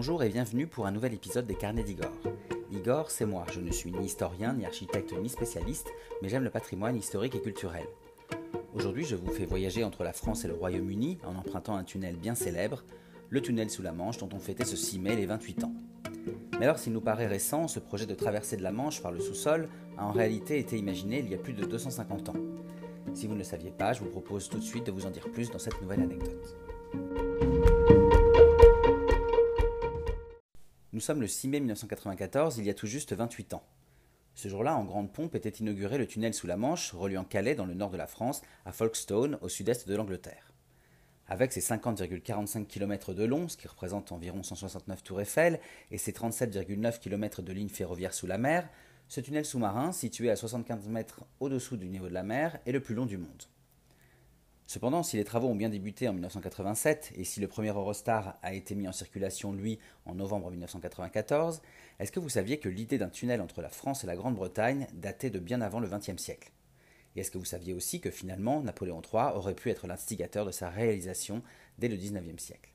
Bonjour et bienvenue pour un nouvel épisode des Carnets d'Igor. Igor, c'est moi. Je ne suis ni historien, ni architecte, ni spécialiste, mais j'aime le patrimoine historique et culturel. Aujourd'hui, je vous fais voyager entre la France et le Royaume-Uni en empruntant un tunnel bien célèbre, le tunnel sous la Manche dont on fêtait ce 6 mai les 28 ans. Mais alors, s'il nous paraît récent, ce projet de traversée de la Manche par le sous-sol a en réalité été imaginé il y a plus de 250 ans. Si vous ne le saviez pas, je vous propose tout de suite de vous en dire plus dans cette nouvelle anecdote. Nous sommes le 6 mai 1994, il y a tout juste 28 ans. Ce jour-là, en grande pompe, était inauguré le tunnel sous la Manche, reliant Calais, dans le nord de la France, à Folkestone, au sud-est de l'Angleterre. Avec ses 50,45 km de long, ce qui représente environ 169 tours Eiffel, et ses 37,9 km de ligne ferroviaire sous la mer, ce tunnel sous-marin, situé à 75 mètres au-dessous du niveau de la mer, est le plus long du monde. Cependant, si les travaux ont bien débuté en 1987 et si le premier Eurostar a été mis en circulation, lui, en novembre 1994, est-ce que vous saviez que l'idée d'un tunnel entre la France et la Grande-Bretagne datait de bien avant le XXe siècle? Et est-ce que vous saviez aussi que finalement Napoléon III aurait pu être l'instigateur de sa réalisation dès le XIXe siècle?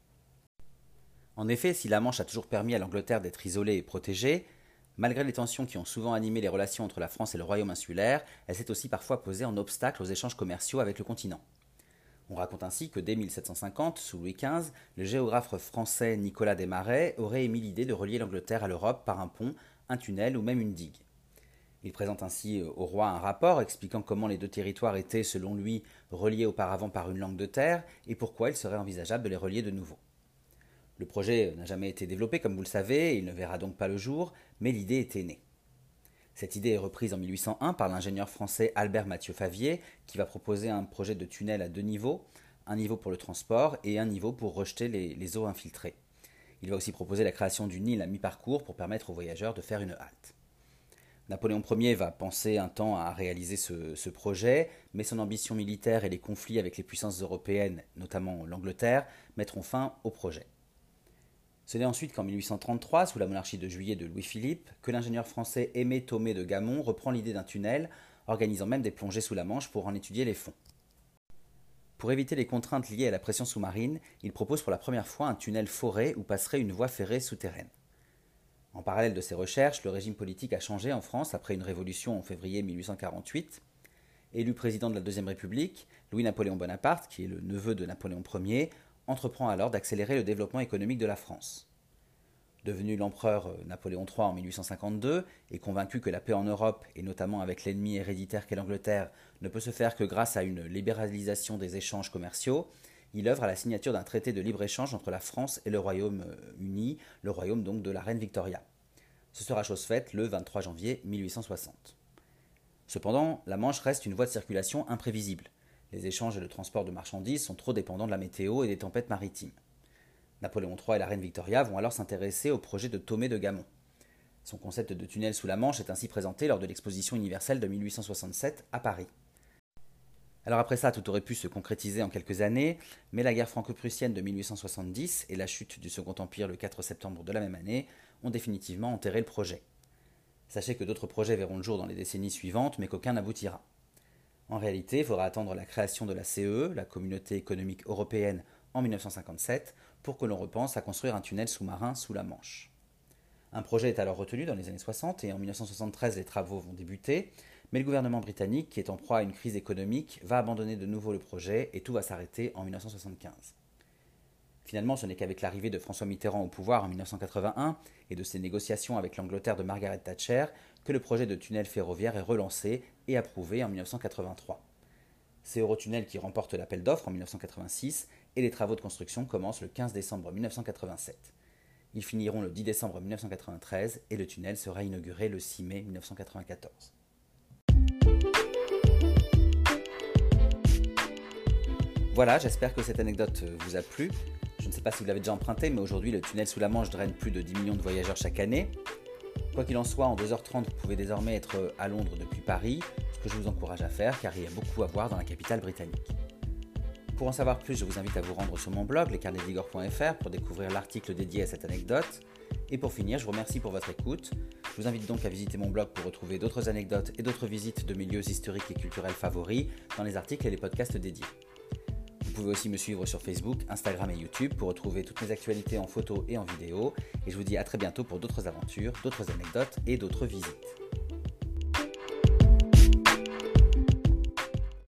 En effet, si la Manche a toujours permis à l'Angleterre d'être isolée et protégée, Malgré les tensions qui ont souvent animé les relations entre la France et le royaume insulaire, elle s'est aussi parfois posée en obstacle aux échanges commerciaux avec le continent. On raconte ainsi que dès 1750, sous Louis XV, le géographe français Nicolas Desmarais aurait émis l'idée de relier l'Angleterre à l'Europe par un pont, un tunnel ou même une digue. Il présente ainsi au roi un rapport expliquant comment les deux territoires étaient, selon lui, reliés auparavant par une langue de terre et pourquoi il serait envisageable de les relier de nouveau. Le projet n'a jamais été développé, comme vous le savez, il ne verra donc pas le jour, mais l'idée était née. Cette idée est reprise en 1801 par l'ingénieur français Albert Mathieu Favier, qui va proposer un projet de tunnel à deux niveaux, un niveau pour le transport et un niveau pour rejeter les, eaux infiltrées. Il va aussi proposer la création d'une île à mi-parcours pour permettre aux voyageurs de faire une halte. Napoléon Ier va penser un temps à réaliser ce, projet, mais son ambition militaire et les conflits avec les puissances européennes, notamment l'Angleterre, mettront fin au projet. Ce n'est ensuite qu'en 1833, sous la monarchie de juillet de Louis-Philippe, que l'ingénieur français Aimé Thomé de Gamon reprend l'idée d'un tunnel, organisant même des plongées sous la Manche pour en étudier les fonds. Pour éviter les contraintes liées à la pression sous-marine, il propose pour la première fois un tunnel foré où passerait une voie ferrée souterraine. En parallèle de ces recherches, le régime politique a changé en France après une révolution en février 1848. Élu président de la Deuxième République, Louis-Napoléon Bonaparte, qui est le neveu de Napoléon Ier, entreprend alors d'accélérer le développement économique de la France. Devenu l'empereur euh, Napoléon III en 1852 et convaincu que la paix en Europe, et notamment avec l'ennemi héréditaire qu'est l'Angleterre, ne peut se faire que grâce à une libéralisation des échanges commerciaux, il œuvre à la signature d'un traité de libre-échange entre la France et le Royaume-Uni, le royaume donc de la reine Victoria. Ce sera chose faite le 23 janvier 1860. Cependant, la Manche reste une voie de circulation imprévisible. Les échanges et le transport de marchandises sont trop dépendants de la météo et des tempêtes maritimes. Napoléon III et la reine Victoria vont alors s'intéresser au projet de Thomé de Gamon. Son concept de tunnel sous la Manche est ainsi présenté lors de l'exposition universelle de 1867 à Paris. Alors après ça, tout aurait pu se concrétiser en quelques années, mais la guerre franco-prussienne de 1870 et la chute du Second Empire le 4 septembre de la même année ont définitivement enterré le projet. Sachez que d'autres projets verront le jour dans les décennies suivantes, mais qu'aucun n'aboutira. En réalité, il faudra attendre la création de la CE, la Communauté économique européenne, en 1957, pour que l'on repense à construire un tunnel sous-marin sous la Manche. Un projet est alors retenu dans les années 60 et en 1973 les travaux vont débuter, mais le gouvernement britannique, qui est en proie à une crise économique, va abandonner de nouveau le projet et tout va s'arrêter en 1975. Finalement, ce n'est qu'avec l'arrivée de François Mitterrand au pouvoir en 1981 et de ses négociations avec l'Angleterre de Margaret Thatcher que le projet de tunnel ferroviaire est relancé et approuvé en 1983. C'est Eurotunnel qui remporte l'appel d'offres en 1986 et les travaux de construction commencent le 15 décembre 1987. Ils finiront le 10 décembre 1993 et le tunnel sera inauguré le 6 mai 1994. Voilà, j'espère que cette anecdote vous a plu. Je ne sais pas si vous l'avez déjà emprunté, mais aujourd'hui le tunnel sous la Manche draine plus de 10 millions de voyageurs chaque année. Quoi qu'il en soit, en 2h30, vous pouvez désormais être à Londres depuis Paris, ce que je vous encourage à faire car il y a beaucoup à voir dans la capitale britannique. Pour en savoir plus, je vous invite à vous rendre sur mon blog, lescarnetsdigor.fr, pour découvrir l'article dédié à cette anecdote. Et pour finir, je vous remercie pour votre écoute. Je vous invite donc à visiter mon blog pour retrouver d'autres anecdotes et d'autres visites de milieux historiques et culturels favoris dans les articles et les podcasts dédiés. Vous pouvez aussi me suivre sur Facebook, Instagram et YouTube pour retrouver toutes mes actualités en photo et en vidéo. Et je vous dis à très bientôt pour d'autres aventures, d'autres anecdotes et d'autres visites.